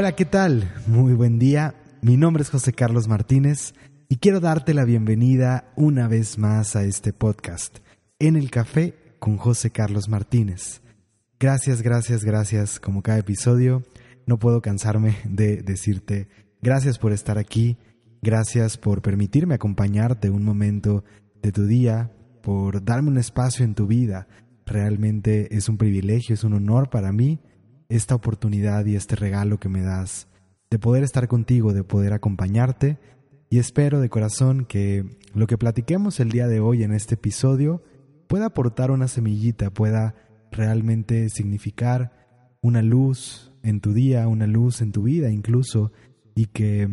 Hola, ¿qué tal? Muy buen día. Mi nombre es José Carlos Martínez y quiero darte la bienvenida una vez más a este podcast, En el Café con José Carlos Martínez. Gracias, gracias, gracias, como cada episodio. No puedo cansarme de decirte gracias por estar aquí, gracias por permitirme acompañarte un momento de tu día, por darme un espacio en tu vida. Realmente es un privilegio, es un honor para mí esta oportunidad y este regalo que me das de poder estar contigo, de poder acompañarte y espero de corazón que lo que platiquemos el día de hoy en este episodio pueda aportar una semillita, pueda realmente significar una luz en tu día, una luz en tu vida incluso, y que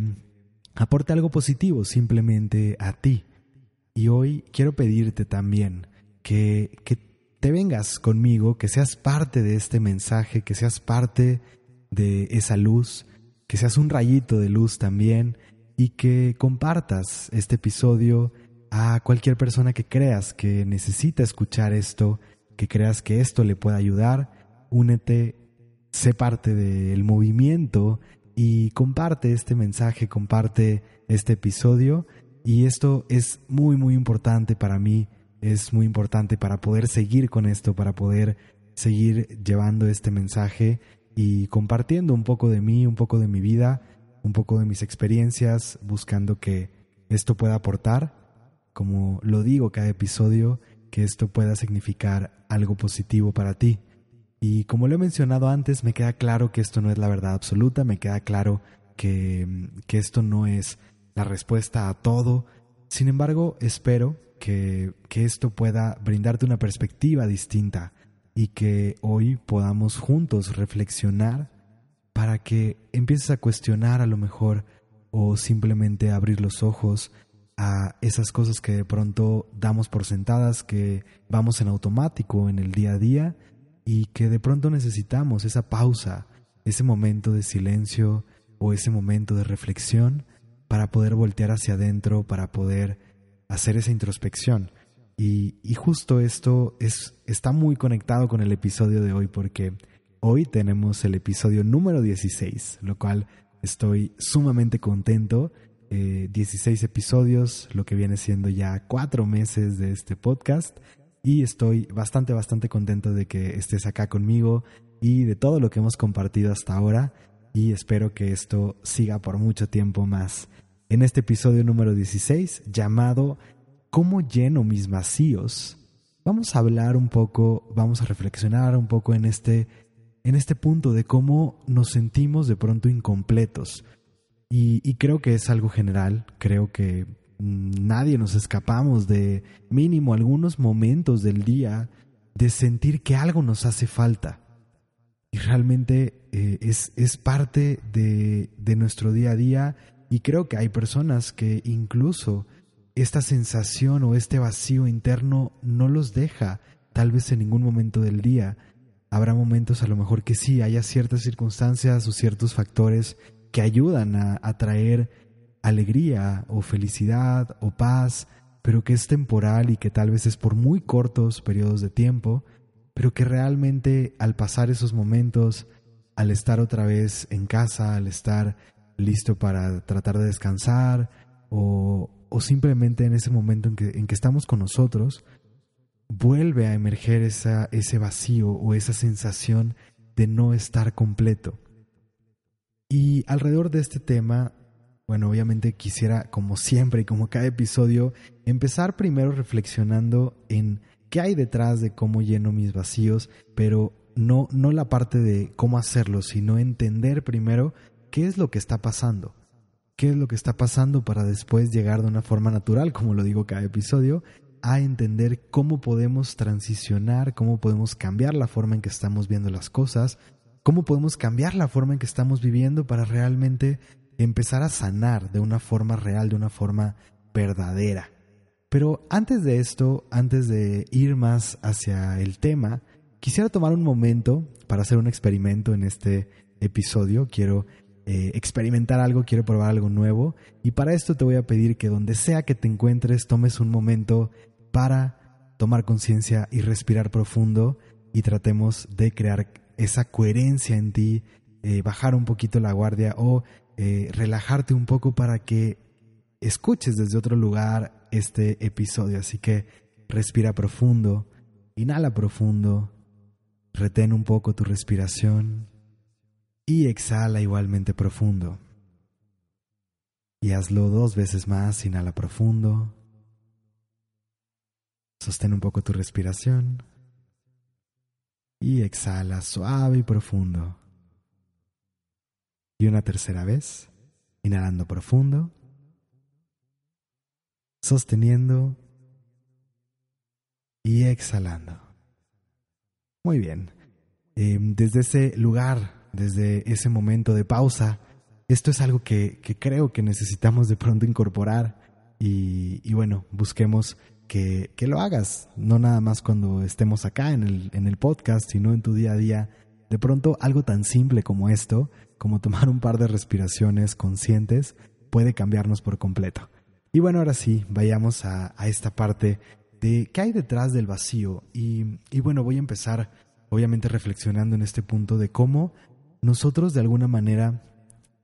aporte algo positivo simplemente a ti. Y hoy quiero pedirte también que, que te vengas conmigo, que seas parte de este mensaje, que seas parte de esa luz, que seas un rayito de luz también y que compartas este episodio a cualquier persona que creas que necesita escuchar esto, que creas que esto le pueda ayudar. Únete, sé parte del movimiento y comparte este mensaje, comparte este episodio. Y esto es muy, muy importante para mí es muy importante para poder seguir con esto, para poder seguir llevando este mensaje y compartiendo un poco de mí, un poco de mi vida, un poco de mis experiencias, buscando que esto pueda aportar, como lo digo cada episodio, que esto pueda significar algo positivo para ti. Y como lo he mencionado antes, me queda claro que esto no es la verdad absoluta, me queda claro que, que esto no es la respuesta a todo. Sin embargo, espero que, esto pueda brindarte una perspectiva distinta y que hoy podamos juntos reflexionar para que empieces a cuestionar a lo mejor o simplemente abrir los ojos a esas cosas que de pronto damos por sentadas, que vamos en automático en el día a día y que de pronto necesitamos esa pausa, ese momento de silencio o ese momento de reflexión para poder voltear hacia adentro, para poder hacer esa introspección. Y, justo esto es, está muy conectado con el episodio de hoy porque hoy tenemos el episodio número 16, lo cual estoy sumamente contento. 16 eh, episodios, lo que viene siendo ya cuatro meses de este podcast. Y estoy bastante, bastante contento de que estés acá conmigo y de todo lo que hemos compartido hasta ahora. Y espero que esto siga por mucho tiempo más en este episodio número 16 llamado ¿Cómo lleno mis vacíos? Vamos a hablar un poco, vamos a reflexionar un poco en este, en este punto de cómo nos sentimos de pronto incompletos. Y, creo que es algo general, creo que nadie nos escapamos de mínimo algunos momentos del día de sentir que algo nos hace falta. Y realmente eh, es, es, parte de, de nuestro día a día y creo que hay personas que incluso esta sensación o este vacío interno no los deja, tal vez en ningún momento del día. Habrá momentos a lo mejor que sí, haya ciertas circunstancias o ciertos factores que ayudan a, traer alegría o felicidad o paz, pero que es temporal y que tal vez es por muy cortos periodos de tiempo, pero que realmente al pasar esos momentos, al estar otra vez en casa, al estar listo para tratar de descansar o, simplemente en ese momento en que, en que estamos con nosotros, vuelve a emerger esa, ese vacío o esa sensación de no estar completo. Y alrededor de este tema, bueno, obviamente quisiera, como siempre y como cada episodio, empezar primero reflexionando en qué hay detrás de cómo lleno mis vacíos, pero no, no la parte de cómo hacerlo, sino entender primero qué es lo que está pasando. ¿Qué es lo que está pasando para después llegar de una forma natural, como lo digo cada episodio, a entender cómo podemos transicionar, cómo podemos cambiar la forma en que estamos viendo las cosas, cómo podemos cambiar la forma en que estamos viviendo para realmente empezar a sanar de una forma real, de una forma verdadera. Pero antes de esto, antes de ir más hacia el tema, quisiera tomar un momento para hacer un experimento en este episodio. Quiero eh, experimentar algo, quiero probar algo nuevo. Y para esto te voy a pedir que donde sea que te encuentres, tomes un momento para tomar conciencia y respirar profundo y tratemos de crear esa coherencia en ti, eh, bajar un poquito la guardia o eh, relajarte un poco para que escuches desde otro lugar este episodio. Así que respira profundo, inhala profundo, retén un poco tu respiración y exhala igualmente profundo. Y hazlo dos veces más, inhala profundo. Sostén un poco tu respiración. Y exhala suave y profundo. Y una tercera vez, inhalando profundo. Sosteniendo. Y exhalando. Muy bien. Em, desde ese lugar, desde ese momento de pausa, esto es algo que, creo que necesitamos de pronto incorporar y, bueno, busquemos que, lo hagas, no nada más cuando estemos acá en el, en el podcast, sino en tu día a día. De pronto algo tan simple como esto, como tomar un par de respiraciones conscientes, puede cambiarnos por completo. Y bueno, ahora sí, vayamos a, esta parte de qué hay detrás del vacío. Y, y bueno, voy a empezar obviamente reflexionando en este punto de cómo nosotros de alguna manera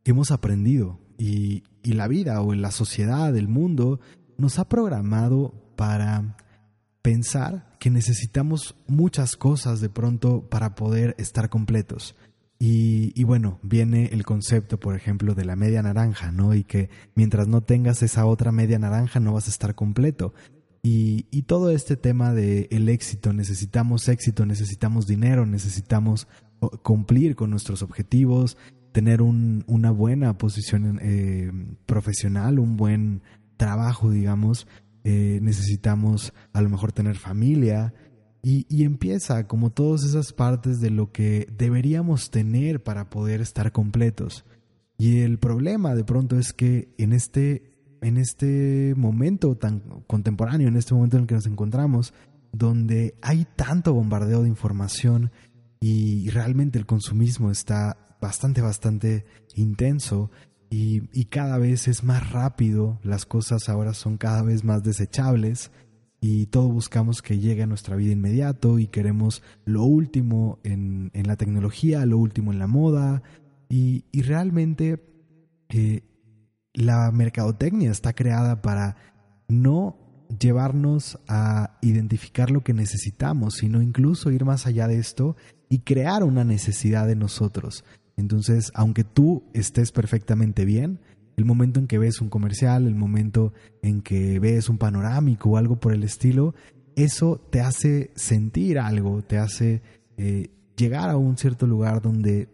hemos aprendido y, la vida o la sociedad, el mundo, nos ha programado para pensar que necesitamos muchas cosas de pronto para poder estar completos. Y, bueno, viene el concepto, por ejemplo, de la media naranja, ¿no? Y que mientras no tengas esa otra media naranja no vas a estar completo. Y, y todo este tema de el éxito, necesitamos éxito, necesitamos dinero, necesitamos cumplir con nuestros objetivos, tener un, una buena posición eh, profesional, un buen trabajo, digamos. Eh, necesitamos a lo mejor tener familia. Y, y, empieza como todas esas partes de lo que deberíamos tener para poder estar completos. Y el problema de pronto es que en este, en este momento tan contemporáneo, en este momento en el que nos encontramos, donde hay tanto bombardeo de información y realmente el consumismo está bastante, bastante intenso y, y, cada vez es más rápido, las cosas ahora son cada vez más desechables y todo buscamos que llegue a nuestra vida inmediato y queremos lo último en, en la tecnología, lo último en la moda y, y realmente eh, la mercadotecnia está creada para no llevarnos a identificar lo que necesitamos, sino incluso ir más allá de esto y crear una necesidad de nosotros. Entonces, aunque tú estés perfectamente bien, el momento en que ves un comercial, el momento en que ves un panorámico o algo por el estilo, eso te hace sentir algo, te hace eh, llegar a un cierto lugar donde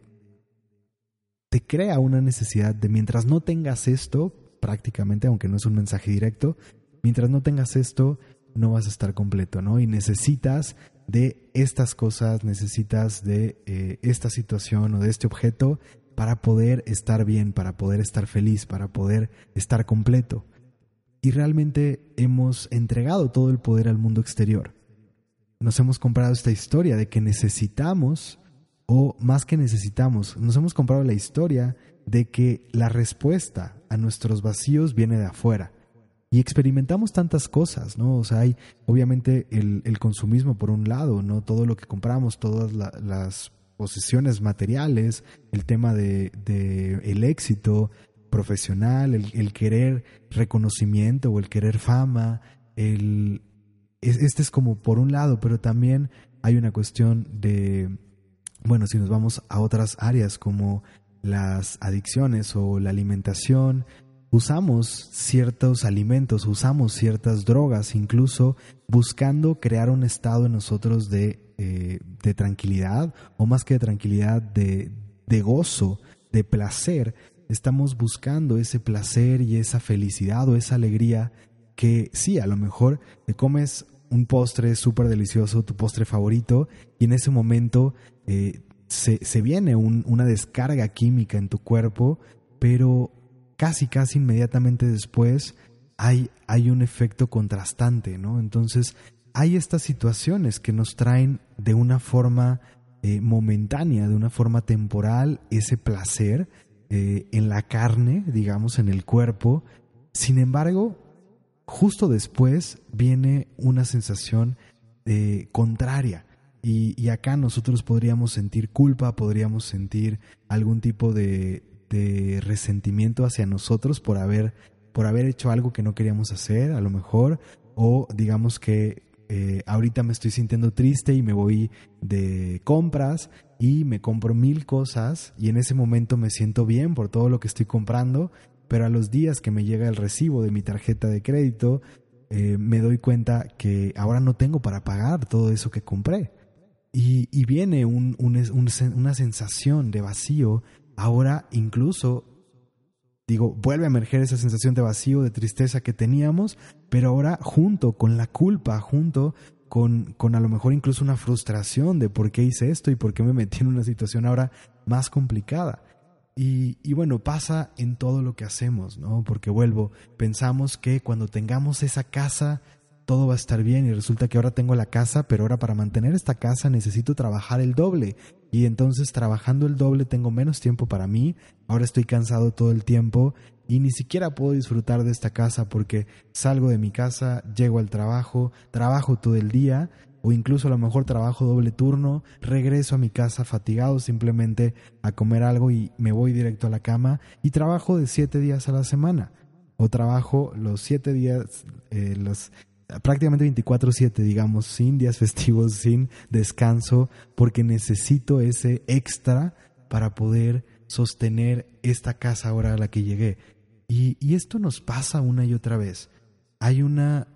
te crea una necesidad de mientras no tengas esto, prácticamente, aunque no es un mensaje directo, mientras no tengas esto, no vas a estar completo, ¿no? Y necesitas de estas cosas, necesitas de eh, esta situación o de este objeto para poder estar bien, para poder estar feliz, para poder estar completo. Y realmente hemos entregado todo el poder al mundo exterior. Nos hemos comprado esta historia de que necesitamos, o más que necesitamos, nos hemos comprado la historia de que la respuesta a nuestros vacíos viene de afuera y experimentamos tantas cosas, ¿no? O sea, hay obviamente el, el consumismo por un lado, ¿no? Todo lo que compramos, todas las posesiones materiales, el tema de, de el éxito profesional, el, el, querer reconocimiento o el querer fama, el, este es como por un lado, pero también hay una cuestión de, bueno, si nos vamos a otras áreas como las adicciones o la alimentación, usamos ciertos alimentos, usamos ciertas drogas, incluso buscando crear un estado en nosotros de, eh, de tranquilidad, o más que de tranquilidad, de, de gozo, de placer. Estamos buscando ese placer y esa felicidad o esa alegría que sí, a lo mejor te comes un postre súper delicioso, tu postre favorito, y en ese momento eh, se, se, viene una descarga química en tu cuerpo, pero casi, casi inmediatamente después hay, hay un efecto contrastante, ¿no? Entonces, hay estas situaciones que nos traen de una forma eh, momentánea, de una forma temporal, ese placer eh, en la carne, digamos, en el cuerpo. Sin embargo, justo después viene una sensación eh, contraria. Y, acá nosotros podríamos sentir culpa, podríamos sentir algún tipo de, de resentimiento hacia nosotros por haber, por haber hecho algo que no queríamos hacer, a lo mejor, o digamos que eh, ahorita me estoy sintiendo triste y me voy de compras y me compro mil cosas y en ese momento me siento bien por todo lo que estoy comprando, pero a los días que me llega el recibo de mi tarjeta de crédito, eh, me doy cuenta que ahora no tengo para pagar todo eso que compré. Y, viene una sensación de vacío, ahora incluso digo, vuelve a emerger esa sensación de vacío, de tristeza que teníamos, pero ahora junto con la culpa, junto con, con a lo mejor incluso una frustración de por qué hice esto y por qué me metí en una situación ahora más complicada. Y, y, bueno, pasa en todo lo que hacemos, ¿no? Porque vuelvo, pensamos que cuando tengamos esa casa todo va a estar bien y resulta que ahora tengo la casa, pero ahora para mantener esta casa necesito trabajar el doble. Y entonces trabajando el doble tengo menos tiempo para mí, ahora estoy cansado todo el tiempo y ni siquiera puedo disfrutar de esta casa porque salgo de mi casa, llego al trabajo, trabajo todo el día o incluso a lo mejor trabajo doble turno, regreso a mi casa fatigado simplemente a comer algo y me voy directo a la cama y trabajo de siete días a la semana o trabajo los siete días, eh, los prácticamente 24/7, digamos, sin días festivos, sin descanso, porque necesito ese extra para poder sostener esta casa ahora a la que llegué. Y, y esto nos pasa una y otra vez. Hay una,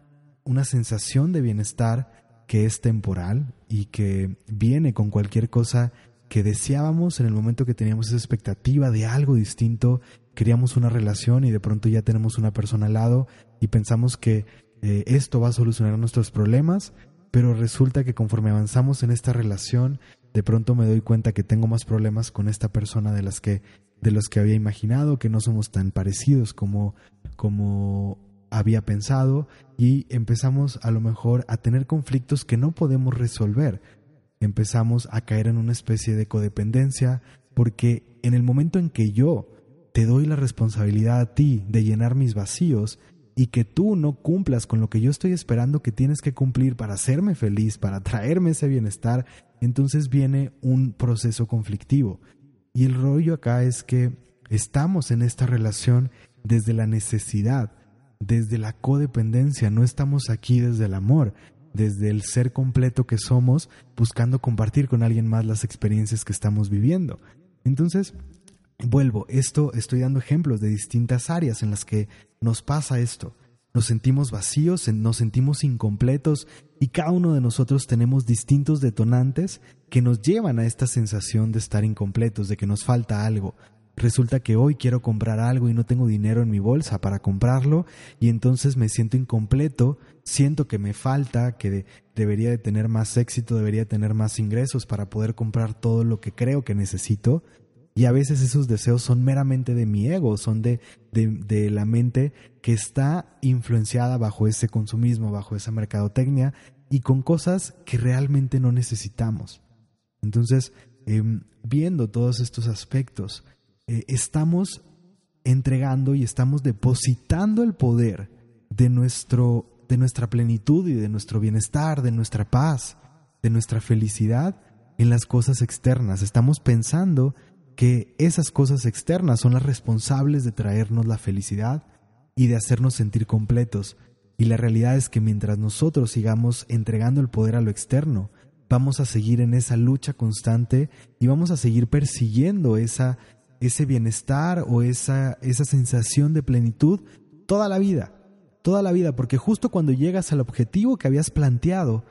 una sensación de bienestar que es temporal y que viene con cualquier cosa que deseábamos en el momento que teníamos esa expectativa de algo distinto, queríamos una relación y de pronto ya tenemos una persona al lado y pensamos que eh, esto va a solucionar nuestros problemas, pero resulta que conforme avanzamos en esta relación, de pronto me doy cuenta que tengo más problemas con esta persona de las que de los que había imaginado, que no somos tan parecidos como como había pensado y empezamos a lo mejor a tener conflictos que no podemos resolver. Empezamos a caer en una especie de codependencia porque en el momento en que yo te doy la responsabilidad a ti de llenar mis vacíos, y que tú no cumplas con lo que yo estoy esperando que tienes que cumplir para hacerme feliz, para traerme ese bienestar, entonces viene un proceso conflictivo. Y el rollo acá es que estamos en esta relación desde la necesidad, desde la codependencia, no estamos aquí desde el amor, desde el ser completo que somos, buscando compartir con alguien más las experiencias que estamos viviendo. Entonces, vuelvo, esto estoy dando ejemplos de distintas áreas en las que nos pasa esto. Nos sentimos vacíos, nos sentimos incompletos y cada uno de nosotros tenemos distintos detonantes que nos llevan a esta sensación de estar incompletos, de que nos falta algo. Resulta que hoy quiero comprar algo y no tengo dinero en mi bolsa para comprarlo y entonces me siento incompleto, siento que me falta, que debería de tener más éxito, debería tener más ingresos para poder comprar todo lo que creo que necesito y a veces esos deseos son meramente de mi ego, son de, de, la mente que está influenciada bajo ese consumismo, bajo esa mercadotecnia y con cosas que realmente no necesitamos. Entonces, em, viendo todos estos aspectos, eh, estamos entregando y estamos depositando el poder de, nuestro, de nuestra plenitud y de nuestro bienestar, de nuestra paz, de nuestra felicidad en las cosas externas. Estamos pensando que esas cosas externas son las responsables de traernos la felicidad y de hacernos sentir completos. Y la realidad es que mientras nosotros sigamos entregando el poder a lo externo, vamos a seguir en esa lucha constante y vamos a seguir persiguiendo esa, ese bienestar o esa, esa sensación de plenitud toda la vida, toda la vida, porque justo cuando llegas al objetivo que habías planteado,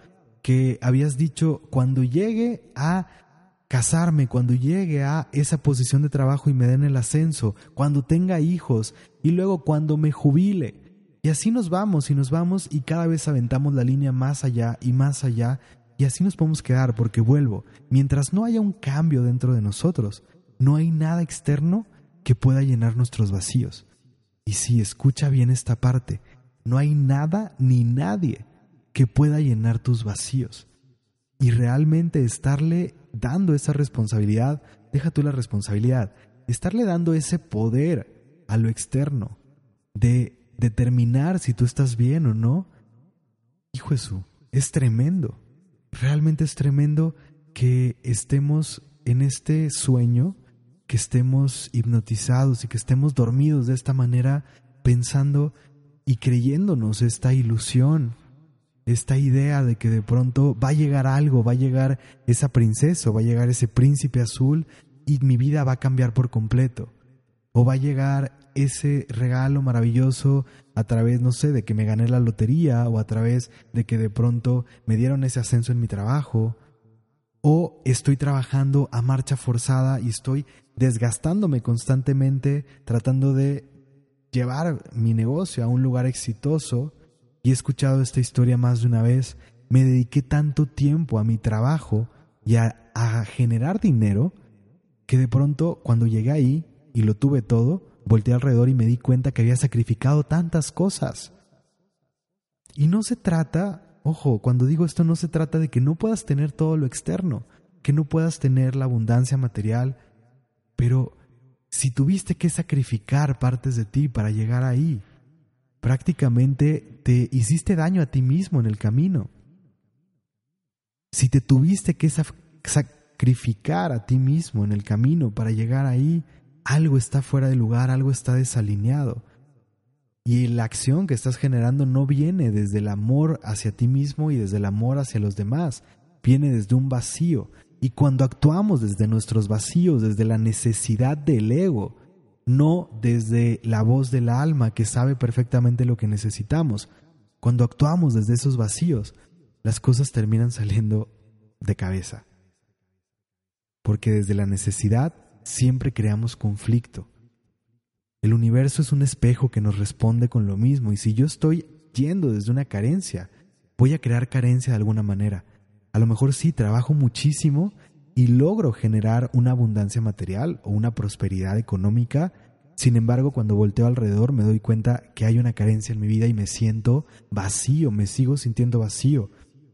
que habías dicho, cuando llegue a casarme, cuando llegue a esa posición de trabajo y me den el ascenso, cuando tenga hijos y luego cuando me jubile. Y así nos vamos y nos vamos y cada vez aventamos la línea más allá y más allá y así nos podemos quedar porque vuelvo, mientras no haya un cambio dentro de nosotros, no hay nada externo que pueda llenar nuestros vacíos. Y si escucha bien esta parte, no hay nada ni nadie que pueda llenar tus vacíos. Y realmente estarle dando esa responsabilidad, deja tú la responsabilidad, estarle dando ese poder a lo externo de determinar si tú estás bien o no, hijo Jesús, es tremendo. realmente es tremendo que estemos en este sueño, que estemos hipnotizados y que estemos dormidos de esta manera pensando y creyéndonos esta ilusión, esta idea de que de pronto va a llegar algo, va a llegar esa princesa, va a llegar ese príncipe azul y mi vida va a cambiar por completo. O va a llegar ese regalo maravilloso a través, no sé, de que me gané la lotería o a través de que de pronto me dieron ese ascenso en mi trabajo. O estoy trabajando a marcha forzada y estoy desgastándome constantemente tratando de llevar mi negocio a un lugar exitoso. Y he escuchado esta historia más de una vez. Me dediqué tanto tiempo a mi trabajo y a, generar dinero que de pronto cuando llegué ahí y lo tuve todo, volteé alrededor y me di cuenta que había sacrificado tantas cosas. Y no se trata, ojo, cuando digo esto no se trata de que no puedas tener todo lo externo, que no puedas tener la abundancia material, pero si tuviste que sacrificar partes de ti para llegar ahí, prácticamente te hiciste daño a ti mismo en el camino. Si te tuviste que sacrificar a ti mismo en el camino para llegar ahí, algo está fuera de lugar, algo está desalineado. Y la acción que estás generando no viene desde el amor hacia ti mismo y desde el amor hacia los demás, viene desde un vacío. Y cuando actuamos desde nuestros vacíos, desde la necesidad del ego, no desde la voz del alma que sabe perfectamente lo que necesitamos, cuando actuamos desde esos vacíos, las cosas terminan saliendo de cabeza. Porque desde la necesidad siempre creamos conflicto. El universo es un espejo que nos responde con lo mismo y si yo estoy yendo desde una carencia, voy a crear carencia de alguna manera. A lo mejor sí, trabajo muchísimo y logro generar una abundancia material o una prosperidad económica. Sin embargo, cuando volteo alrededor me doy cuenta que hay una carencia en mi vida y me siento vacío, me sigo sintiendo vacío.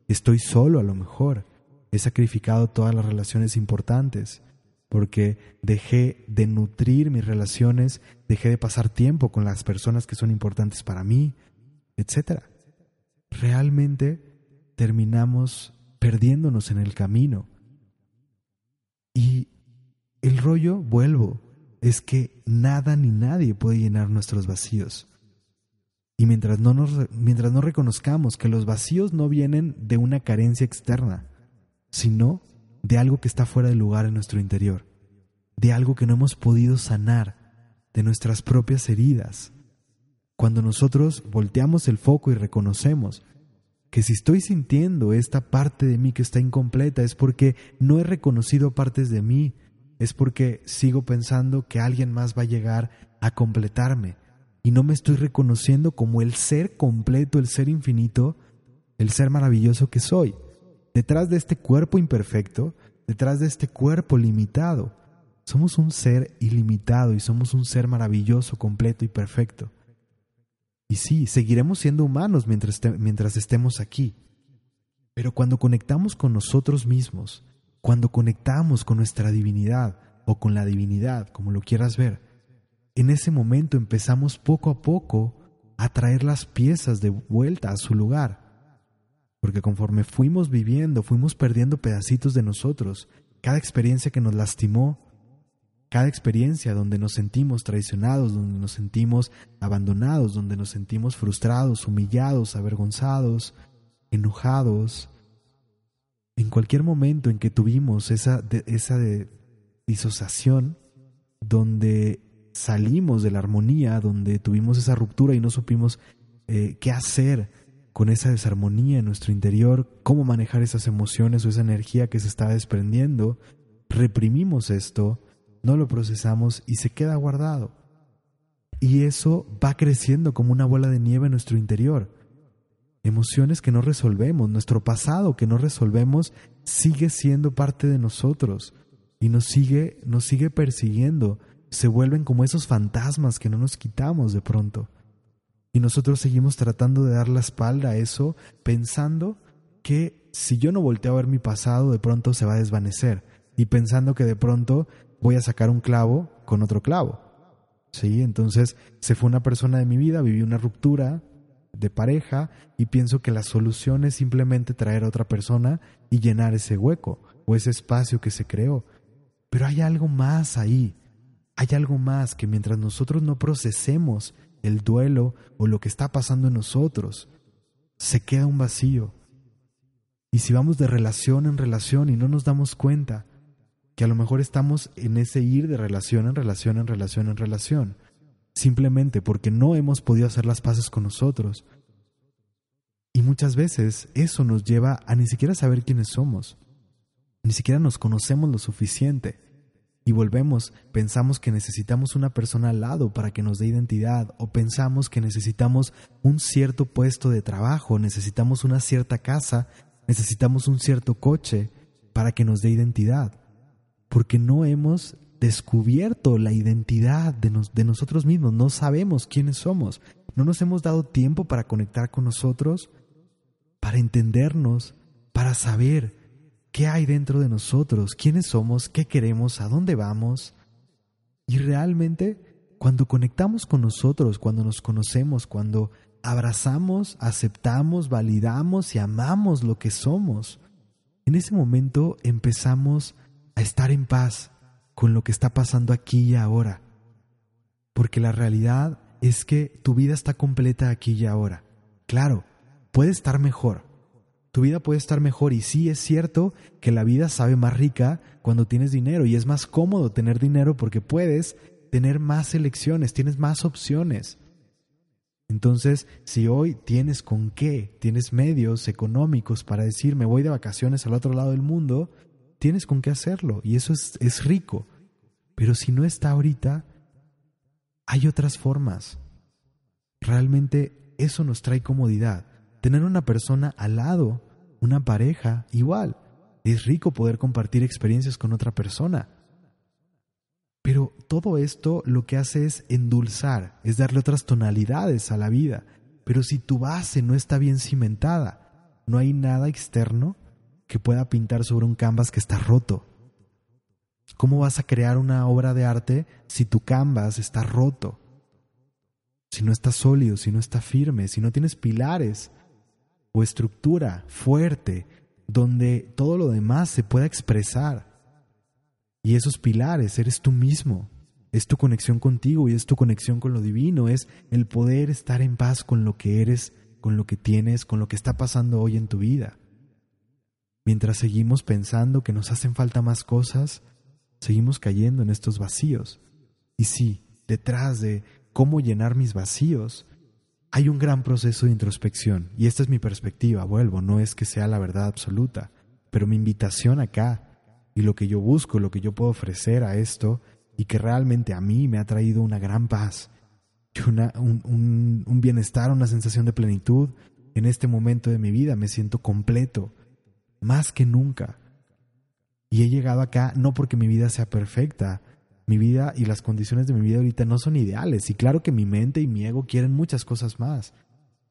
Estoy solo a lo mejor. He sacrificado todas las relaciones importantes porque dejé de nutrir mis relaciones, dejé de pasar tiempo con las personas que son importantes para mí, etc. Realmente terminamos perdiéndonos en el camino. Y el rollo, vuelvo, es que nada ni nadie puede llenar nuestros vacíos. Y mientras no, mientras no reconozcamos que los vacíos no vienen de una carencia externa, sino de algo que está fuera de lugar en nuestro interior, de algo que no hemos podido sanar, de nuestras propias heridas. Cuando nosotros volteamos el foco y reconocemos que si estoy sintiendo esta parte de mí que está incompleta es porque no he reconocido partes de mí, es porque sigo pensando que alguien más va a llegar a completarme y no me estoy reconociendo como el ser completo, el ser infinito, el ser maravilloso que soy. Detrás de este cuerpo imperfecto, detrás de este cuerpo limitado, somos un ser ilimitado y somos un ser maravilloso, completo y perfecto. Y sí, seguiremos siendo humanos mientras, mientras estemos aquí. Pero cuando conectamos con nosotros mismos, cuando conectamos con nuestra divinidad o con la divinidad, como lo quieras ver, en ese momento empezamos poco a poco a traer las piezas de vuelta a su lugar porque conforme fuimos viviendo, fuimos perdiendo pedacitos de nosotros. Cada experiencia que nos lastimó, cada experiencia donde nos sentimos traicionados, donde nos sentimos abandonados, donde nos sentimos frustrados, humillados, avergonzados, enojados. En cualquier momento en que tuvimos esa, esa disociación, donde salimos de la armonía, donde tuvimos esa ruptura y no supimos eh, qué hacer, con esa desarmonía en nuestro interior, cómo manejar esas emociones o esa energía que se está desprendiendo, reprimimos esto, no lo procesamos y se queda guardado. Y eso va creciendo como una bola de nieve en nuestro interior. Emociones que no resolvemos, nuestro pasado que no resolvemos sigue siendo parte de nosotros y nos sigue, nos sigue persiguiendo. Se vuelven como esos fantasmas que no nos quitamos de pronto. Y nosotros seguimos tratando de dar la espalda a eso, pensando que si yo no volteo a ver mi pasado, de pronto se va a desvanecer. Y pensando que de pronto voy a sacar un clavo con otro clavo. ¿Sí? Entonces se fue una persona de mi vida, viví una ruptura, de pareja y pienso que la solución es simplemente traer a otra persona y llenar ese hueco o ese espacio que se creó. Pero hay algo más ahí. Hay algo más que mientras nosotros no procesemos el duelo o lo que está pasando en nosotros, se queda un vacío. Y si vamos de relación en relación y no nos damos cuenta que a lo mejor estamos en ese ir de relación en relación en relación en relación, simplemente porque no hemos podido hacer las paces con nosotros. Y muchas veces eso nos lleva a ni siquiera saber quiénes somos, ni siquiera nos conocemos lo suficiente. Y volvemos, pensamos que necesitamos una persona al lado para que nos dé identidad, o pensamos que necesitamos un cierto puesto de trabajo, necesitamos una cierta casa, necesitamos un cierto coche para que nos dé identidad, porque no hemos descubierto la identidad de, de nosotros mismos, no sabemos quiénes somos, no nos hemos dado tiempo para conectar con nosotros, para entendernos, para saber qué hay dentro de nosotros, quiénes somos, qué queremos, a dónde vamos. Y realmente, cuando conectamos con nosotros, cuando nos conocemos, cuando abrazamos, aceptamos, validamos y amamos lo que somos, en ese momento empezamos a estar en paz, con lo que está pasando aquí y ahora. Porque la realidad es que tu vida está completa aquí y ahora. Claro, puede estar mejor. Tu vida puede estar mejor y sí es cierto que la vida sabe más rica cuando tienes dinero y es más cómodo tener dinero porque puedes tener más elecciones, tienes más opciones. Entonces, si hoy tienes con qué, tienes medios económicos para decir me voy de vacaciones al otro lado del mundo, tienes con qué hacerlo y eso es, es rico. Pero si no está ahorita, hay otras formas. Realmente eso nos trae comodidad. Tener una persona al lado, una pareja, igual. Es rico poder compartir experiencias con otra persona. Pero todo esto lo que hace es endulzar, es darle otras tonalidades a la vida. Pero si tu base no está bien cimentada, no hay nada externo que pueda pintar sobre un canvas que está roto. ¿Cómo vas a crear una obra de arte si tu canvas está roto? Si no está sólido, si no está firme, si no tienes pilares o estructura fuerte donde todo lo demás se pueda expresar. Y esos pilares eres tú mismo, es tu conexión contigo y es tu conexión con lo divino, es el poder estar en paz con lo que eres, con lo que tienes, con lo que está pasando hoy en tu vida. Mientras seguimos pensando que nos hacen falta más cosas, seguimos cayendo en estos vacíos. Y sí, detrás de cómo llenar mis vacíos, hay un gran proceso de introspección. Y esta es mi perspectiva, vuelvo, no es que sea la verdad absoluta, pero mi invitación acá y lo que yo busco, lo que yo puedo ofrecer a esto, y que realmente a mí me ha traído una gran paz, un, un bienestar, una sensación de plenitud. En este momento de mi vida me siento completo, más que nunca. Y he llegado acá no porque mi vida sea perfecta, mi vida y las condiciones de mi vida ahorita no son ideales. Y claro que mi mente y mi ego quieren muchas cosas más.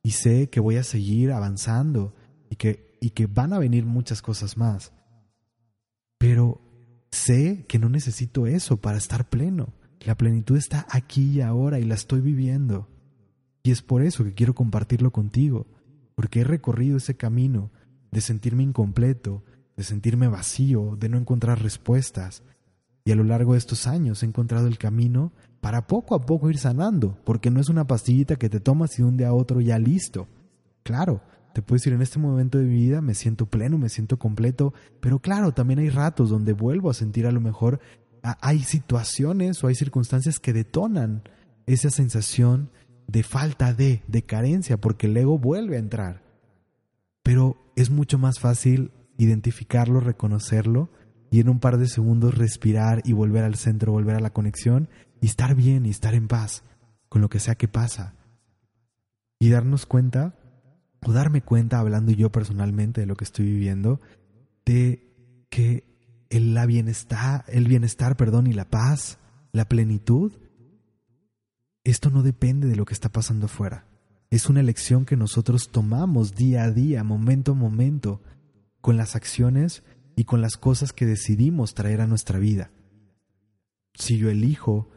Y sé que voy a seguir avanzando y que, y que van a venir muchas cosas más. Pero sé que no necesito eso para estar pleno. La plenitud está aquí y ahora y la estoy viviendo. Y es por eso que quiero compartirlo contigo, porque he recorrido ese camino de sentirme incompleto, de sentirme vacío, de no encontrar respuestas. Y a lo largo de estos años he encontrado el camino para poco a poco ir sanando, porque no es una pastillita que te tomas y de un día a otro ya listo. Claro, te puedes decir en este momento de mi vida me siento pleno, me siento completo, pero claro, también hay ratos donde vuelvo a sentir a lo mejor hay situaciones o hay circunstancias que detonan esa sensación de falta de, de carencia, porque el ego vuelve a entrar. Pero es mucho más fácil identificarlo, reconocerlo y en un par de segundos respirar y volver al centro, volver a la conexión y estar bien y estar en paz con lo que sea que pasa. Y darnos cuenta, o darme cuenta, hablando yo personalmente de lo que estoy viviendo, de que el, la bienestar, el bienestar, perdón, y la paz, la plenitud, esto no depende de lo que está pasando afuera. Es una elección que nosotros tomamos día a día, momento a momento, con las acciones y con las cosas que decidimos traer a nuestra vida. Si yo elijo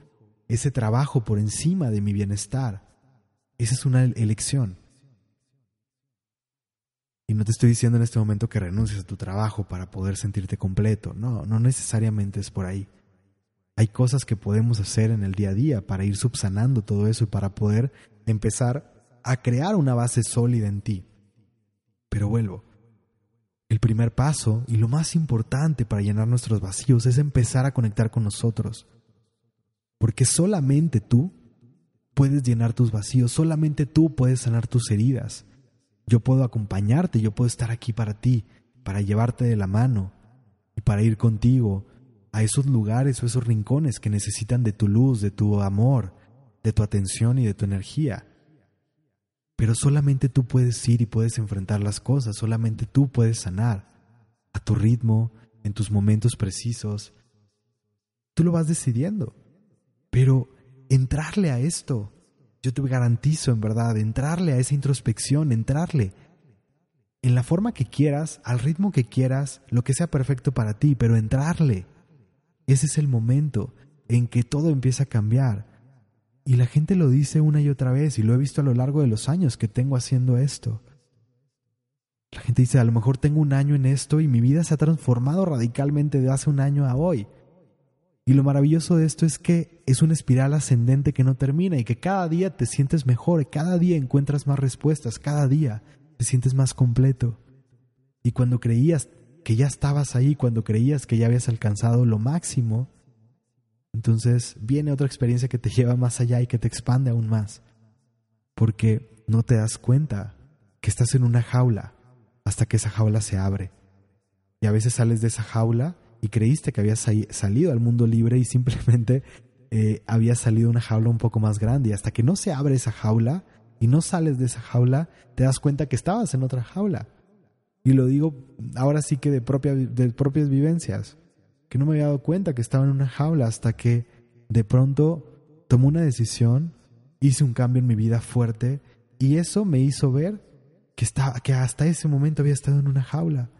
ese trabajo por encima de mi bienestar, esa es una elección. Y no te estoy diciendo en este momento que renuncies a tu trabajo para poder sentirte completo. No, no necesariamente es por ahí. Hay cosas que podemos hacer en el día a día para ir subsanando todo eso y para poder empezar a crear una base sólida en ti. Pero vuelvo. El primer paso y lo más importante para llenar nuestros vacíos es empezar a conectar con nosotros. Porque solamente tú puedes llenar tus vacíos, solamente tú puedes sanar tus heridas. Yo puedo acompañarte, yo puedo estar aquí para ti, para llevarte de la mano y para ir contigo a esos lugares o esos rincones que necesitan de tu luz, de tu amor, de tu atención y de tu energía. Pero solamente tú puedes ir y puedes enfrentar las cosas, solamente tú puedes sanar a tu ritmo, en tus momentos precisos. Tú lo vas decidiendo. Pero entrarle a esto, yo te garantizo en verdad, entrarle a esa introspección, entrarle en la forma que quieras, al ritmo que quieras, lo que sea perfecto para ti, pero entrarle. Ese es el momento en que todo empieza a cambiar. Y la gente lo dice una y otra vez, y lo he visto a lo largo de los años que tengo haciendo esto. La gente dice, a lo mejor tengo un año en esto y mi vida se ha transformado radicalmente de hace un año a hoy. Y lo maravilloso de esto es que es una espiral ascendente que no termina y que cada día te sientes mejor, cada día encuentras más respuestas, cada día te sientes más completo. Y cuando creías que ya estabas ahí, cuando creías que ya habías alcanzado lo máximo, entonces viene otra experiencia que te lleva más allá y que te expande aún más. Porque no te das cuenta que estás en una jaula hasta que esa jaula se abre. Y a veces sales de esa jaula y creíste que habías salido al mundo libre y simplemente eh, había salido una jaula un poco más grande. Y hasta que no se abre esa jaula y no sales de esa jaula, te das cuenta que estabas en otra jaula. Y lo digo ahora sí que de, propia, de propias vivencias, que no me había dado cuenta que estaba en una jaula hasta que de pronto tomé una decisión, hice un cambio en mi vida fuerte y eso me hizo ver que, estaba, que hasta ese momento había estado en una jaula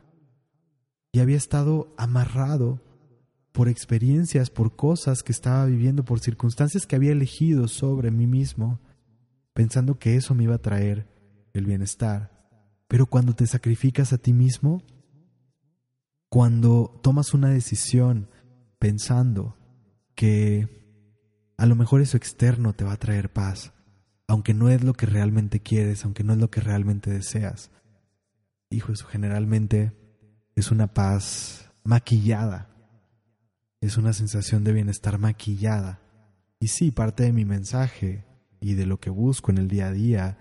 y había estado amarrado por experiencias, por cosas que estaba viviendo, por circunstancias que había elegido sobre mí mismo, pensando que eso me iba a traer el bienestar. Pero cuando te sacrificas a ti mismo, cuando tomas una decisión pensando que a lo mejor eso externo te va a traer paz, aunque no es lo que realmente quieres, aunque no es lo que realmente deseas, hijo, eso generalmente es una paz maquillada, es una sensación de bienestar maquillada. Y sí, parte de mi mensaje y de lo que busco en el día a día,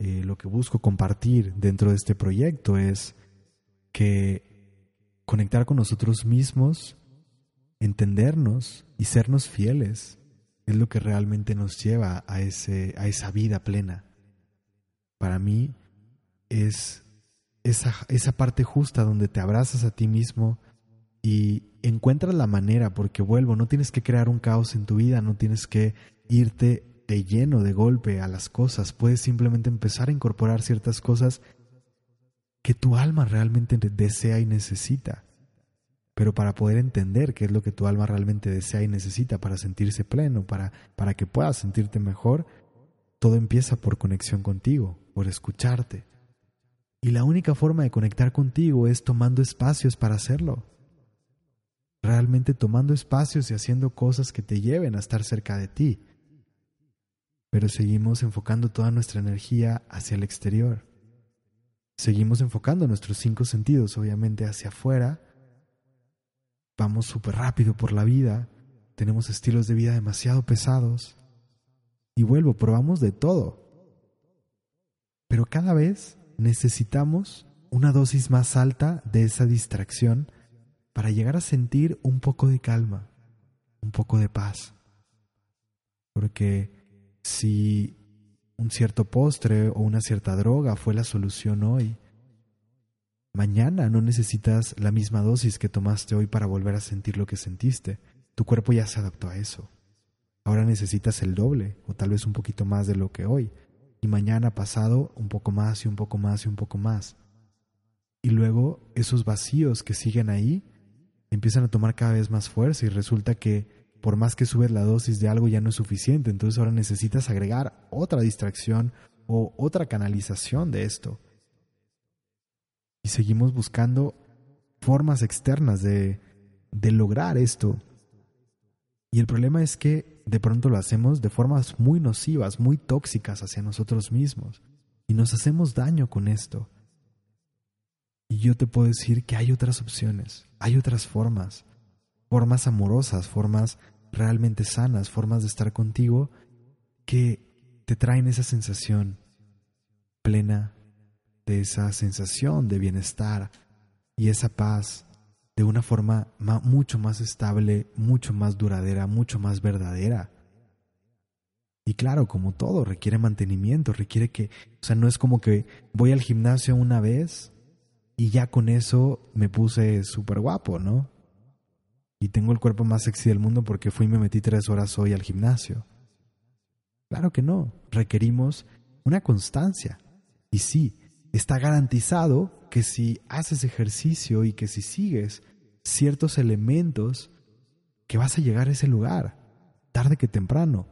eh, lo que busco compartir dentro de este proyecto es que conectar con nosotros mismos, entendernos y sernos fieles es lo que realmente nos lleva a, ese, a esa vida plena. Para mí es esa, esa parte justa donde te abrazas a ti mismo y encuentras la manera, porque vuelvo, no tienes que crear un caos en tu vida, no tienes que irte de lleno, de golpe a las cosas, puedes simplemente empezar a incorporar ciertas cosas que tu alma realmente desea y necesita. Pero para poder entender qué es lo que tu alma realmente desea y necesita para sentirse pleno, para, para que puedas sentirte mejor, todo empieza por conexión contigo, por escucharte, y la única forma de conectar contigo es tomando espacios para hacerlo. Realmente tomando espacios y haciendo cosas que te lleven a estar cerca de ti. Pero seguimos enfocando toda nuestra energía hacia el exterior. Seguimos enfocando nuestros cinco sentidos, obviamente, hacia afuera. Vamos súper rápido por la vida. Tenemos estilos de vida demasiado pesados. Y vuelvo, probamos de todo. Pero cada vez necesitamos una dosis más alta de esa distracción para llegar a sentir un poco de calma, un poco de paz. Porque si un cierto postre o una cierta droga fue la solución hoy, mañana no necesitas la misma dosis que tomaste hoy para volver a sentir lo que sentiste. Tu cuerpo ya se adaptó a eso. Ahora necesitas el doble o tal vez un poquito más de lo que hoy y mañana pasado un poco más y un poco más y un poco más. Y luego esos vacíos que siguen ahí empiezan a tomar cada vez más fuerza y resulta que por más que subes la dosis de algo ya no es suficiente, entonces ahora necesitas agregar otra distracción o otra canalización de esto. Y seguimos buscando formas externas de, de lograr esto. Y el problema es que de pronto lo hacemos de formas muy nocivas, muy tóxicas hacia nosotros mismos. Y nos hacemos daño con esto. Y yo te puedo decir que hay otras opciones, hay otras formas, formas amorosas, formas realmente sanas, formas de estar contigo que te traen esa sensación plena, de esa sensación de bienestar y esa paz de una forma mucho más estable, mucho más duradera, mucho más verdadera. Y claro, como todo, requiere mantenimiento, requiere que, o sea, no es como que voy al gimnasio una vez y ya con eso me puse súper guapo, ¿no? Y tengo el cuerpo más sexy del mundo porque fui y me metí tres horas hoy al gimnasio. Claro que no, requerimos una constancia. Y sí, está garantizado que si haces ejercicio y que si sigues ciertos elementos, que vas a llegar a ese lugar, tarde que temprano.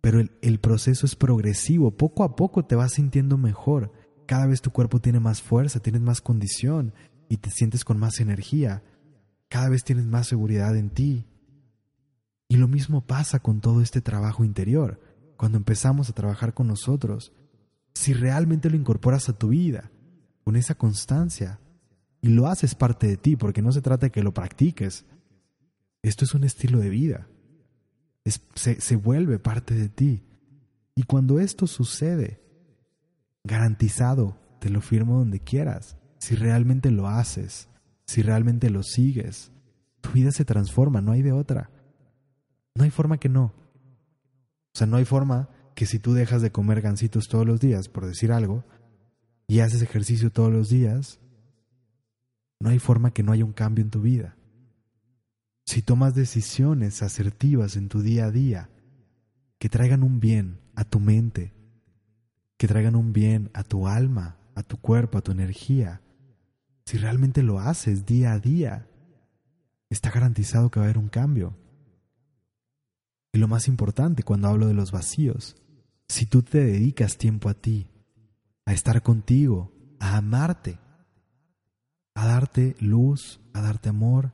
Pero el, el proceso es progresivo, poco a poco te vas sintiendo mejor cada vez tu cuerpo tiene más fuerza, tienes más condición y te sientes con más energía. Cada vez tienes más seguridad en ti. Y lo mismo pasa con todo este trabajo interior. Cuando empezamos a trabajar con nosotros, si realmente lo incorporas a tu vida, con esa constancia, y lo haces parte de ti, porque no se trata de que lo practiques. Esto es un estilo de vida. se, se vuelve parte de ti. Y cuando esto sucede, garantizado, te lo firmo donde quieras. Si realmente lo haces, si realmente lo sigues, tu vida se transforma, no hay de otra. No hay forma que no. O sea, no hay forma que si tú dejas de comer gansitos todos los días, por decir algo, y haces ejercicio todos los días, no hay forma que no haya un cambio en tu vida. Si tomas decisiones asertivas en tu día a día que traigan un bien a tu mente, que traigan un bien a tu alma, a tu cuerpo, a tu energía, si realmente lo haces día a día, está garantizado que va a haber un cambio. Y lo más importante cuando hablo de los vacíos, si tú te dedicas tiempo a ti, a estar contigo, a amarte, a darte luz, a darte amor,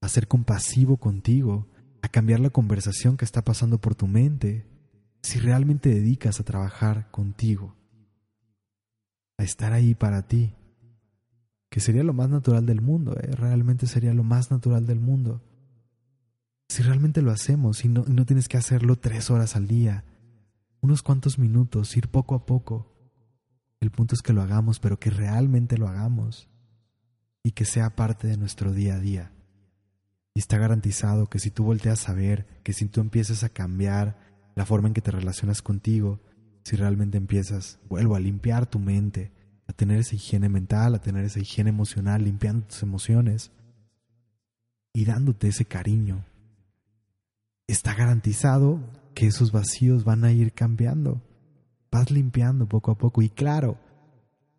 a ser compasivo contigo, a cambiar la conversación que está pasando por tu mente, si realmente dedicas a trabajar contigo, a estar ahí para ti, que sería lo más natural del mundo, ¿eh? realmente sería lo más natural del mundo. Si realmente lo hacemos y no, y no tienes que hacerlo tres horas al día, unos cuantos minutos, ir poco a poco. El punto es que lo hagamos, pero que realmente lo hagamos y que sea parte de nuestro día a día. Y está garantizado que si tú volteas a ver, que si tú empiezas a cambiar la forma en que te relacionas contigo, si realmente empiezas, vuelvo a limpiar tu mente, a tener esa higiene mental, a tener esa higiene emocional, limpiando tus emociones y dándote ese cariño. Está garantizado que esos vacíos van a ir cambiando. Vas limpiando poco a poco y claro,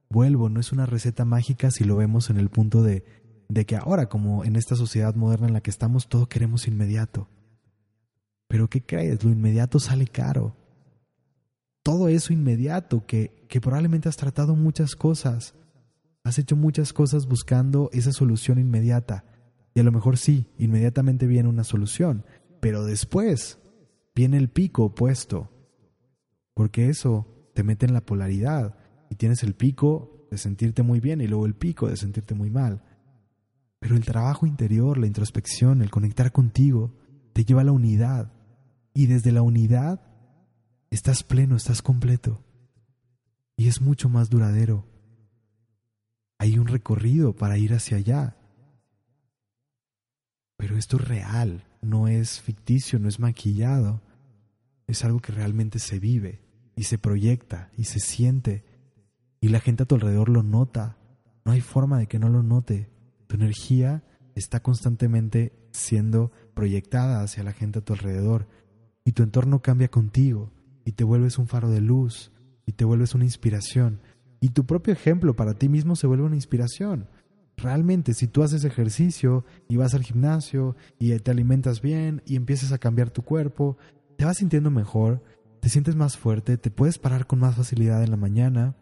vuelvo, no es una receta mágica si lo vemos en el punto de, de que ahora, como en esta sociedad moderna en la que estamos, todo queremos inmediato. Pero ¿qué crees? Lo inmediato sale caro. Todo eso inmediato que, que probablemente has tratado muchas cosas. Has hecho muchas cosas buscando esa solución inmediata. Y a lo mejor sí, inmediatamente viene una solución. Pero después viene el pico opuesto. Porque eso te mete en la polaridad. Y tienes el pico de sentirte muy bien y luego el pico de sentirte muy mal. Pero el trabajo interior, la introspección, el conectar contigo, te lleva a la unidad, y desde la unidad estás pleno, estás completo. Y es mucho más duradero. Hay un recorrido para ir hacia allá. Pero esto es real, no es ficticio, no es maquillado. Es algo que realmente se vive y se proyecta y se siente. Y la gente a tu alrededor lo nota. No hay forma de que no lo note. Tu energía está constantemente siendo proyectada hacia la gente a tu alrededor y tu entorno cambia contigo y te vuelves un faro de luz y te vuelves una inspiración y tu propio ejemplo para ti mismo se vuelve una inspiración. Realmente, si tú haces ejercicio y vas al gimnasio y te alimentas bien y empiezas a cambiar tu cuerpo, te vas sintiendo mejor, te sientes más fuerte, te puedes parar con más facilidad en la mañana,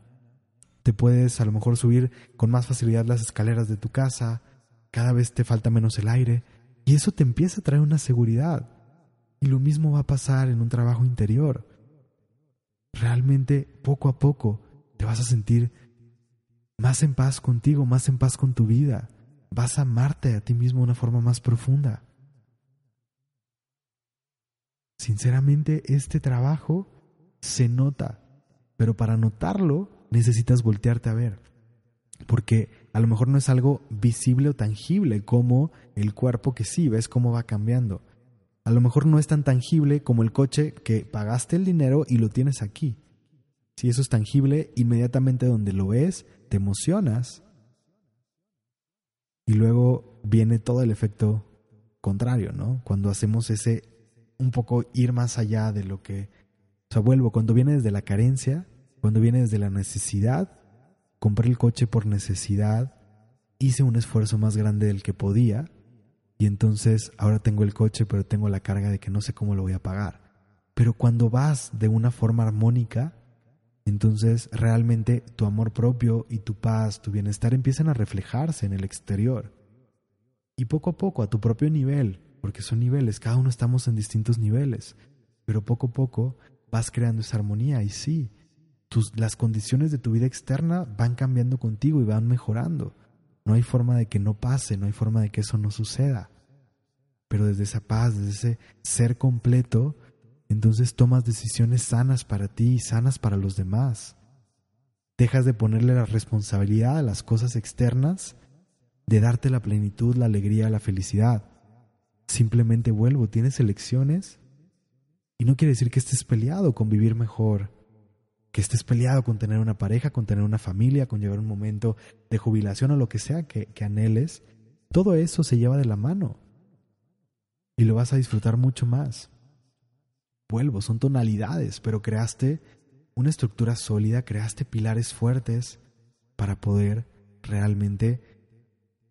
Te puedes a lo mejor subir con más facilidad las escaleras de tu casa, cada vez te falta menos el aire, y eso te empieza a traer una seguridad. Y lo mismo va a pasar en un trabajo interior. Realmente, poco a poco, te vas a sentir más en paz contigo, más en paz con tu vida. Vas a amarte a ti mismo de una forma más profunda. Sinceramente, este trabajo se nota, pero para notarlo necesitas voltearte a ver, porque a lo mejor no es algo visible o tangible como el cuerpo que sí, ves cómo va cambiando. A lo mejor no es tan tangible como el coche que pagaste el dinero y lo tienes aquí. Si eso es tangible, inmediatamente donde lo ves, te emocionas. Y luego viene todo el efecto contrario, ¿no? Cuando hacemos ese un poco ir más allá de lo que... O sea, vuelvo, cuando viene desde la carencia, cuando viene desde la necesidad, compré el coche por necesidad, hice un esfuerzo más grande del que podía y entonces ahora tengo el coche pero tengo la carga de que no sé cómo lo voy a pagar. Pero cuando vas de una forma armónica, entonces realmente tu amor propio y tu paz, tu bienestar empiezan a reflejarse en el exterior. Y poco a poco, a tu propio nivel, porque son niveles, cada uno estamos en distintos niveles, pero poco a poco vas creando esa armonía y sí, tus, las condiciones de tu vida externa van cambiando contigo y van mejorando. No hay forma de que no pase, no hay forma de que eso no suceda. Pero desde esa paz, desde ese ser completo, entonces tomas decisiones sanas para ti y sanas para los demás. Dejas de ponerle la responsabilidad a las cosas externas, de darte la plenitud, la alegría, la felicidad. Simplemente vuelvo, tienes elecciones y no quiere decir que estés peleado con vivir mejor, que estés peleado con tener una pareja, con tener una familia, con llevar un momento de jubilación o lo que sea que, que anheles. Todo eso se lleva de la mano y lo vas a disfrutar mucho más. Vuelvo, son tonalidades, pero creaste una estructura sólida, creaste pilares fuertes para poder realmente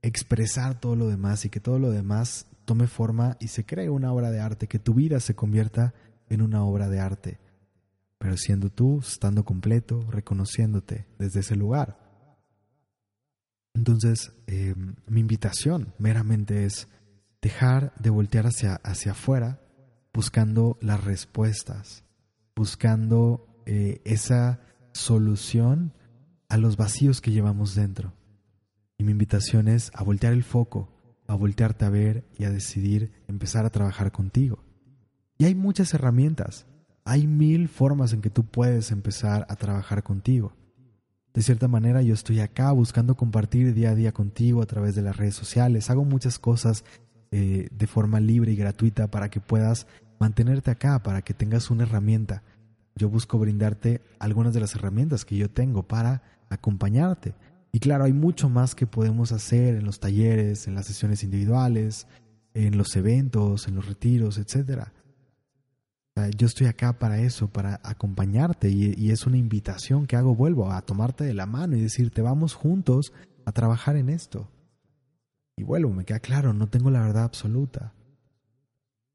expresar todo lo demás y que todo lo demás tome forma y se cree una obra de arte, que tu vida se convierta en una obra de arte, pero siendo tú, estando completo, reconociéndote desde ese lugar. Entonces, em, mi invitación meramente es dejar de voltear hacia, hacia afuera buscando las respuestas, buscando eh, esa solución a los vacíos que llevamos dentro. Y mi invitación es a voltear el foco a voltearte a ver y a decidir empezar a trabajar contigo. Y hay muchas herramientas, hay mil formas en que tú puedes empezar a trabajar contigo. De cierta manera yo estoy acá buscando compartir día a día contigo a través de las redes sociales, hago muchas cosas eh, de forma libre y gratuita para que puedas mantenerte acá, para que tengas una herramienta. Yo busco brindarte algunas de las herramientas que yo tengo para acompañarte, y claro, hay mucho más que podemos hacer en los talleres, en las sesiones individuales, en los eventos, en los retiros, etc. Yo estoy acá para eso, para acompañarte y, es una invitación que hago, vuelvo a tomarte de la mano y decirte, vamos juntos a trabajar en esto. Y vuelvo, me queda claro, no tengo la verdad absoluta,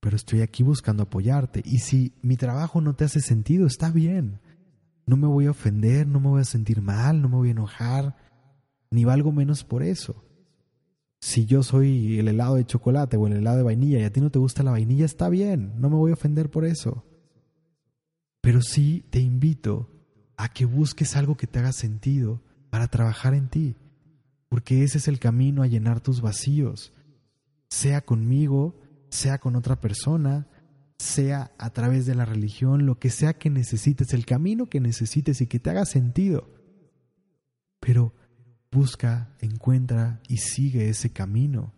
pero estoy aquí buscando apoyarte. Y si mi trabajo no te hace sentido, está bien. No me voy a ofender, no me voy a sentir mal, no me voy a enojar ni valgo menos por eso. Si yo soy el helado de chocolate o el helado de vainilla y a ti no te gusta la vainilla, está bien, no me voy a ofender por eso. Pero sí te invito a que busques algo que te haga sentido para trabajar en ti, porque ese es el camino a llenar tus vacíos, sea conmigo, sea con otra persona, sea a través de la religión, lo que sea que necesites, el camino que necesites y que te haga sentido. Pero Busca, encuentra y sigue ese camino.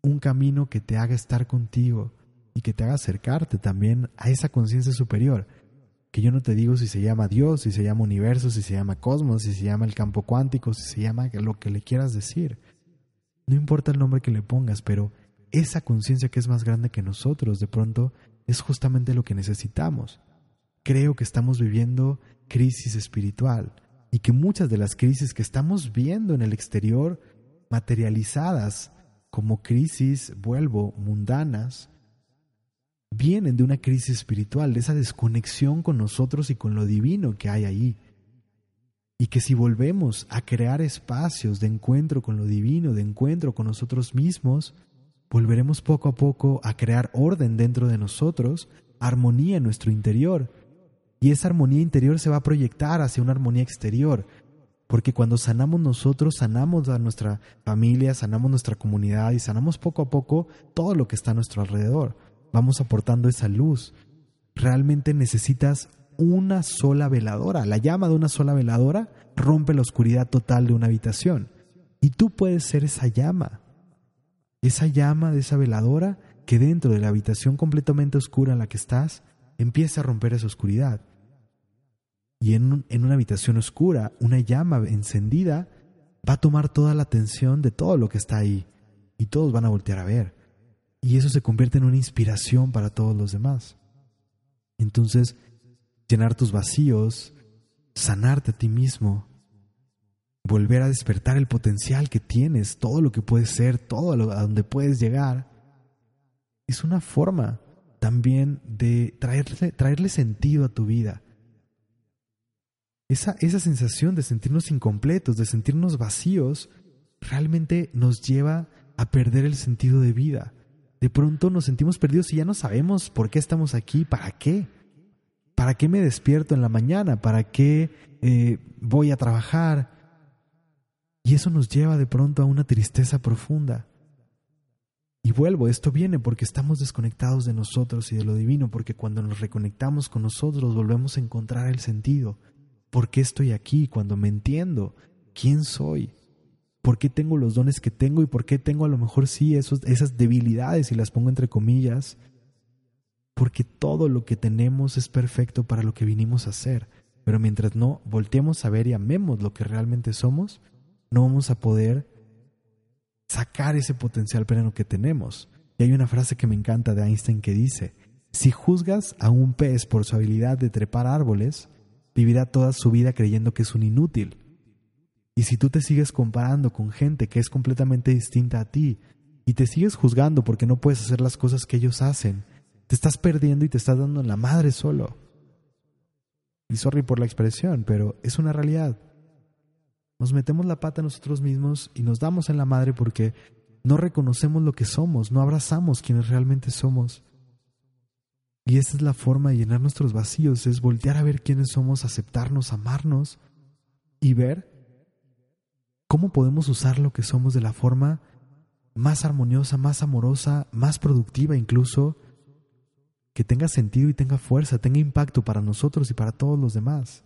Un camino que te haga estar contigo y que te haga acercarte también a esa conciencia superior. Que yo no te digo si se llama Dios, si se llama universo, si se llama cosmos, si se llama el campo cuántico, si se llama lo que le quieras decir. No importa el nombre que le pongas, pero esa conciencia que es más grande que nosotros, de pronto, es justamente lo que necesitamos. Creo que estamos viviendo crisis espiritual y que muchas de las crisis que estamos viendo en el exterior, materializadas como crisis, vuelvo, mundanas, vienen de una crisis espiritual, de esa desconexión con nosotros y con lo divino que hay ahí. Y que si volvemos a crear espacios de encuentro con lo divino, de encuentro con nosotros mismos, volveremos poco a poco a crear orden dentro de nosotros, armonía en nuestro interior. Y esa armonía interior se va a proyectar hacia una armonía exterior, porque cuando sanamos nosotros, sanamos a nuestra familia, sanamos nuestra comunidad y sanamos poco a poco todo lo que está a nuestro alrededor. Vamos aportando esa luz. Realmente necesitas una sola veladora. La llama de una sola veladora rompe la oscuridad total de una habitación. Y tú puedes ser esa llama. Esa llama de esa veladora que dentro de la habitación completamente oscura en la que estás empieza a romper esa oscuridad y en, una habitación oscura, una llama encendida va a tomar toda la atención de todo lo que está ahí y todos van a voltear a ver. Y eso se convierte en una inspiración para todos los demás. Entonces, llenar tus vacíos, sanarte a ti mismo, volver a despertar el potencial que tienes, todo lo que puedes ser, todo a donde puedes llegar, es una forma también de traerle, traerle sentido a tu vida, esa, esa sensación de sentirnos incompletos, de sentirnos vacíos, realmente nos lleva a perder el sentido de vida. De pronto nos sentimos perdidos y ya no sabemos por qué estamos aquí, para qué. ¿Para qué me despierto en la mañana? ¿Para qué eh, voy a trabajar? Y eso nos lleva de pronto a una tristeza profunda. Y vuelvo, esto viene porque estamos desconectados de nosotros y de lo divino, porque cuando nos reconectamos con nosotros volvemos a encontrar el sentido, ¿Por qué estoy aquí cuando me entiendo? ¿Quién soy? ¿Por qué tengo los dones que tengo y por qué tengo a lo mejor sí esos, esas debilidades y las pongo entre comillas? Porque todo lo que tenemos es perfecto para lo que vinimos a hacer. Pero mientras no volteemos a ver y amemos lo que realmente somos, no vamos a poder sacar ese potencial pleno que tenemos. Y hay una frase que me encanta de Einstein que dice, si juzgas a un pez por su habilidad de trepar árboles, vivirá toda su vida creyendo que es un inútil. Y si tú te sigues comparando con gente que es completamente distinta a ti y te sigues juzgando porque no puedes hacer las cosas que ellos hacen, te estás perdiendo y te estás dando en la madre solo. Y sorry por la expresión, pero es una realidad. Nos metemos la pata nosotros mismos y nos damos en la madre porque no reconocemos lo que somos, no abrazamos quienes realmente somos. Y esa es la forma de llenar nuestros vacíos, es voltear a ver quiénes somos, aceptarnos, amarnos y ver cómo podemos usar lo que somos de la forma más armoniosa, más amorosa, más productiva incluso, que tenga sentido y tenga fuerza, tenga impacto para nosotros y para todos los demás.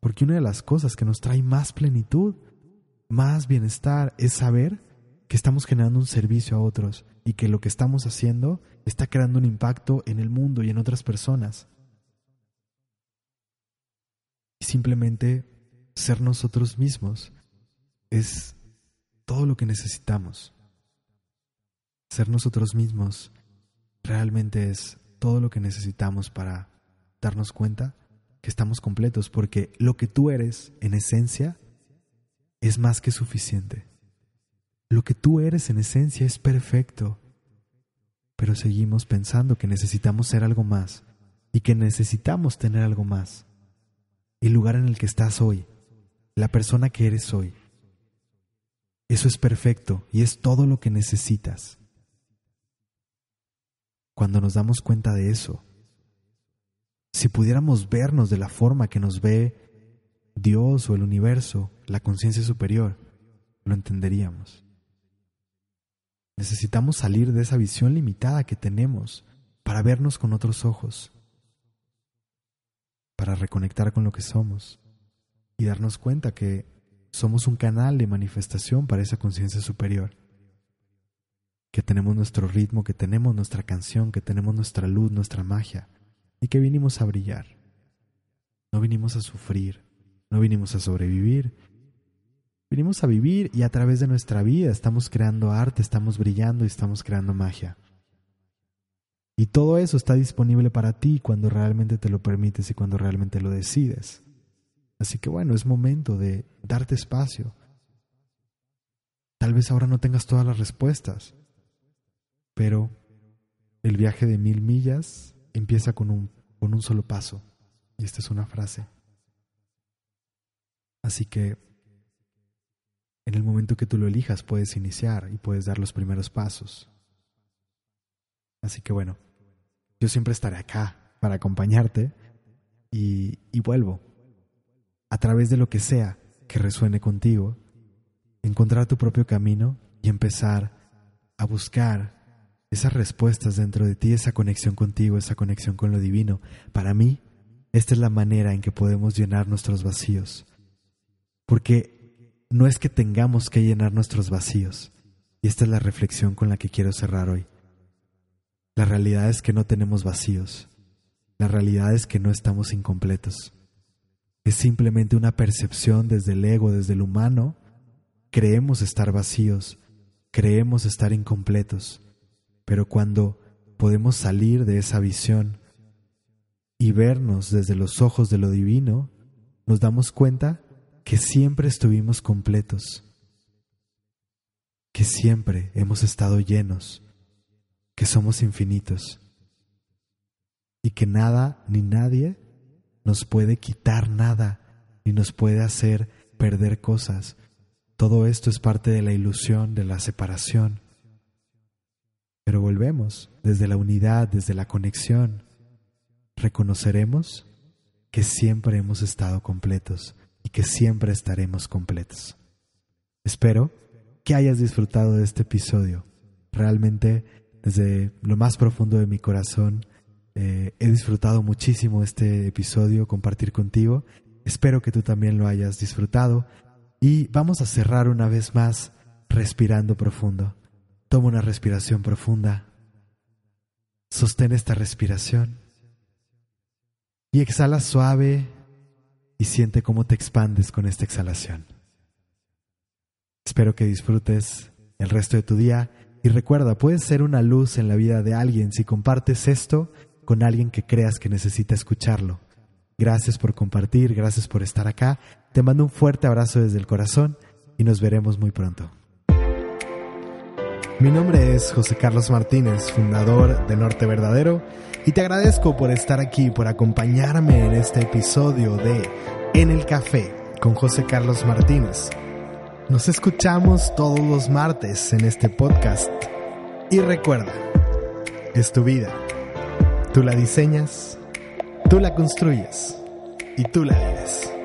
Porque una de las cosas que nos trae más plenitud, más bienestar, es saber que estamos generando un servicio a otros y que lo que estamos haciendo está creando un impacto en el mundo y en otras personas. Y simplemente ser nosotros mismos es todo lo que necesitamos. Ser nosotros mismos realmente es todo lo que necesitamos para darnos cuenta que estamos completos, porque lo que tú eres en esencia es más que suficiente. Lo que tú eres en esencia es perfecto, pero seguimos pensando que necesitamos ser algo más y que necesitamos tener algo más. El lugar en el que estás hoy, la persona que eres hoy, eso es perfecto y es todo lo que necesitas. Cuando nos damos cuenta de eso, si pudiéramos vernos de la forma que nos ve Dios o el universo, la conciencia superior, lo entenderíamos. Necesitamos salir de esa visión limitada que tenemos para vernos con otros ojos, para reconectar con lo que somos y darnos cuenta que somos un canal de manifestación para esa conciencia superior, que tenemos nuestro ritmo, que tenemos nuestra canción, que tenemos nuestra luz, nuestra magia y que vinimos a brillar. No vinimos a sufrir, no vinimos a sobrevivir, Venimos a vivir y a través de nuestra vida estamos creando arte, estamos brillando y estamos creando magia. Y todo eso está disponible para ti cuando realmente te lo permites y cuando realmente lo decides. Así que bueno, es momento de darte espacio. Tal vez ahora no tengas todas las respuestas, pero el viaje de mil millas empieza con un, con un solo paso. Y esta es una frase. Así que en el momento que tú lo elijas puedes iniciar y puedes dar los primeros pasos. Así que bueno, yo siempre estaré acá para acompañarte y, y vuelvo a través de lo que sea que resuene contigo, encontrar tu propio camino y empezar a buscar esas respuestas dentro de ti, esa conexión contigo, esa conexión con lo divino. Para mí, esta es la manera en que podemos llenar nuestros vacíos. Porque no es que tengamos que llenar nuestros vacíos. Y esta es la reflexión con la que quiero cerrar hoy. La realidad es que no tenemos vacíos. La realidad es que no estamos incompletos. Es simplemente una percepción desde el ego, desde el humano. Creemos estar vacíos, creemos estar incompletos, pero cuando podemos salir de esa visión y vernos desde los ojos de lo divino, nos damos cuenta que siempre estuvimos completos, que siempre hemos estado llenos, que somos infinitos y que nada ni nadie nos puede quitar nada ni nos puede hacer perder cosas. Todo esto es parte de la ilusión de la separación. Pero volvemos desde la unidad, desde la conexión. Reconoceremos que siempre hemos estado completos y que siempre estaremos completos. Espero que hayas disfrutado de este episodio. Realmente, desde lo más profundo de mi corazón, eh, he disfrutado muchísimo este episodio, compartir contigo. Espero que tú también lo hayas disfrutado. Y vamos a cerrar una vez más respirando profundo. Toma una respiración profunda. Sostén esta respiración. Y exhala suave y siente cómo te expandes con esta exhalación. Espero que disfrutes el resto de tu día y recuerda, puedes ser una luz en la vida de alguien si compartes esto con alguien que creas que necesita escucharlo. Gracias por compartir, gracias por estar acá. Te mando un fuerte abrazo desde el corazón y nos veremos muy pronto. Mi nombre es José Carlos Martínez, fundador de Norte Verdadero, y te agradezco por estar aquí, por acompañarme en este episodio de En el Café con José Carlos Martínez. Nos escuchamos todos los martes en este podcast. Y recuerda, es tu vida Tú la diseñas, tú la construyes y tú la vives.